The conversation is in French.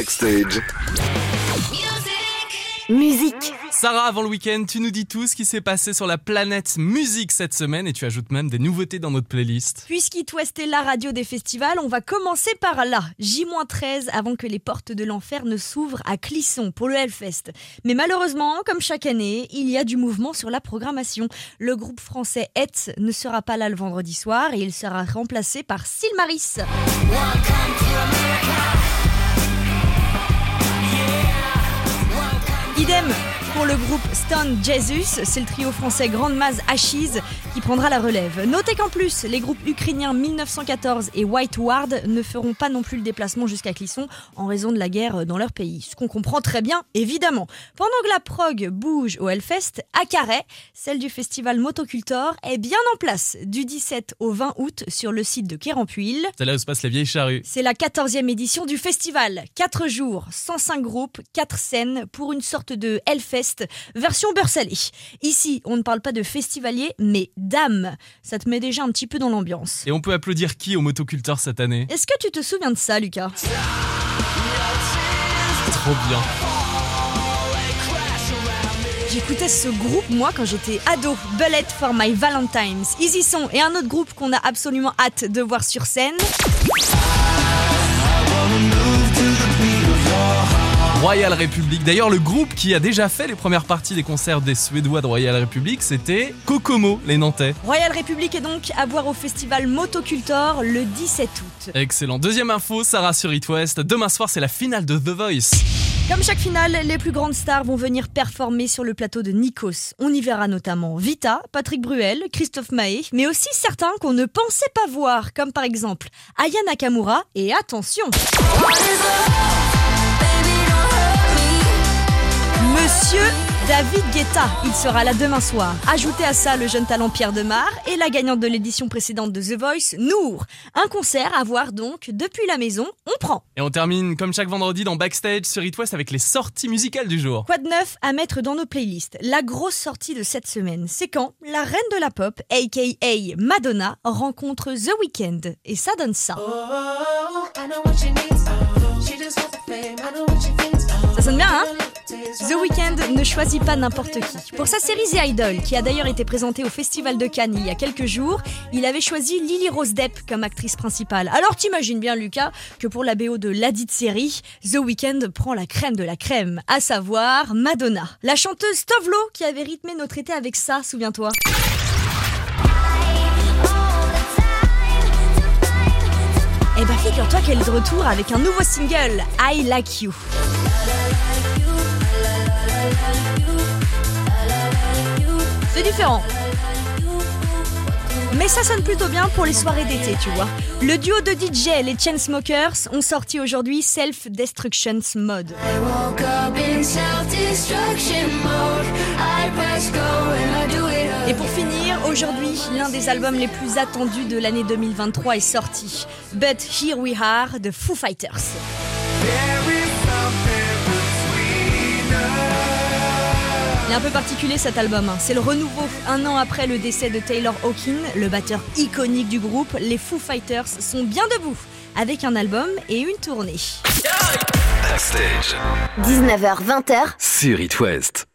Backstage. Musique. Sarah, avant le week-end, tu nous dis tout ce qui s'est passé sur la planète musique cette semaine et tu ajoutes même des nouveautés dans notre playlist. Puisqu'It West est la radio des festivals, on va commencer par là. J-13 avant que les portes de l'enfer ne s'ouvrent à Clisson pour le Hellfest. Mais malheureusement, comme chaque année, il y a du mouvement sur la programmation. Le groupe français Hetz ne sera pas là le vendredi soir et il sera remplacé par Silmaris. Idem le groupe Stone Jesus, c'est le trio français Grande Maz Ashes qui prendra la relève. Notez qu'en plus, les groupes ukrainiens 1914 et White Ward ne feront pas non plus le déplacement jusqu'à Clisson en raison de la guerre dans leur pays. Ce qu'on comprend très bien, évidemment. Pendant que la prog bouge au Hellfest, à Carhaix, celle du festival Motocultor est bien en place du 17 au 20 août sur le site de Kérampuil. C'est là où se passe la vieille charrue. C'est la 14e édition du festival. 4 jours, 105 groupes, 4 scènes pour une sorte de Hellfest version beurre salé. Ici, on ne parle pas de festivalier, mais d'âme. Ça te met déjà un petit peu dans l'ambiance. Et on peut applaudir qui au motoculteur cette année? Est-ce que tu te souviens de ça, Lucas? Trop bien. J'écoutais ce groupe, moi, quand j'étais ado. Bullet for My Valentines. Easy Son et un autre groupe qu'on a absolument hâte de voir sur scène. Royal Republic. D'ailleurs, le groupe qui a déjà fait les premières parties des concerts des Suédois de Royal Republic, c'était Kokomo, les Nantais. Royal Republic est donc à voir au festival Motocultor le 17 août. Excellent. Deuxième info, Sarah sur It West. Demain soir, c'est la finale de The Voice. Comme chaque finale, les plus grandes stars vont venir performer sur le plateau de Nikos. On y verra notamment Vita, Patrick Bruel, Christophe Mahé, mais aussi certains qu'on ne pensait pas voir, comme par exemple Aya Nakamura et attention David Guetta, il sera là demain soir. Ajoutez à ça le jeune talent Pierre Demar et la gagnante de l'édition précédente de The Voice, Nour. Un concert à voir donc depuis la maison, on prend. Et on termine comme chaque vendredi dans Backstage sur It West avec les sorties musicales du jour. Quoi de neuf à mettre dans nos playlists? La grosse sortie de cette semaine, c'est quand la reine de la pop, aka Madonna, rencontre The Weeknd. Et ça donne ça. Ça sonne bien, hein? The Weeknd ne choisit pas n'importe qui. Pour sa série The Idol, qui a d'ailleurs été présentée au Festival de Cannes il y a quelques jours, il avait choisi Lily Rose Depp comme actrice principale. Alors t'imagines bien, Lucas, que pour la BO de ladite série, The Weeknd prend la crème de la crème, à savoir Madonna. La chanteuse Tovlo qui avait rythmé notre été avec ça, souviens-toi. Eh bah figure-toi qu'elle est de retour avec un nouveau single, I Like You. C'est différent. Mais ça sonne plutôt bien pour les soirées d'été, tu vois. Le duo de DJ, les Chainsmokers, ont sorti aujourd'hui Self Destruction Mode. Et pour finir, aujourd'hui, l'un des albums les plus attendus de l'année 2023 est sorti. But Here We Are de Foo Fighters. Il est un peu particulier cet album. C'est le renouveau. Un an après le décès de Taylor Hawkins, le batteur iconique du groupe, les Foo Fighters sont bien debout avec un album et une tournée. Backstage 19h20h sur It West.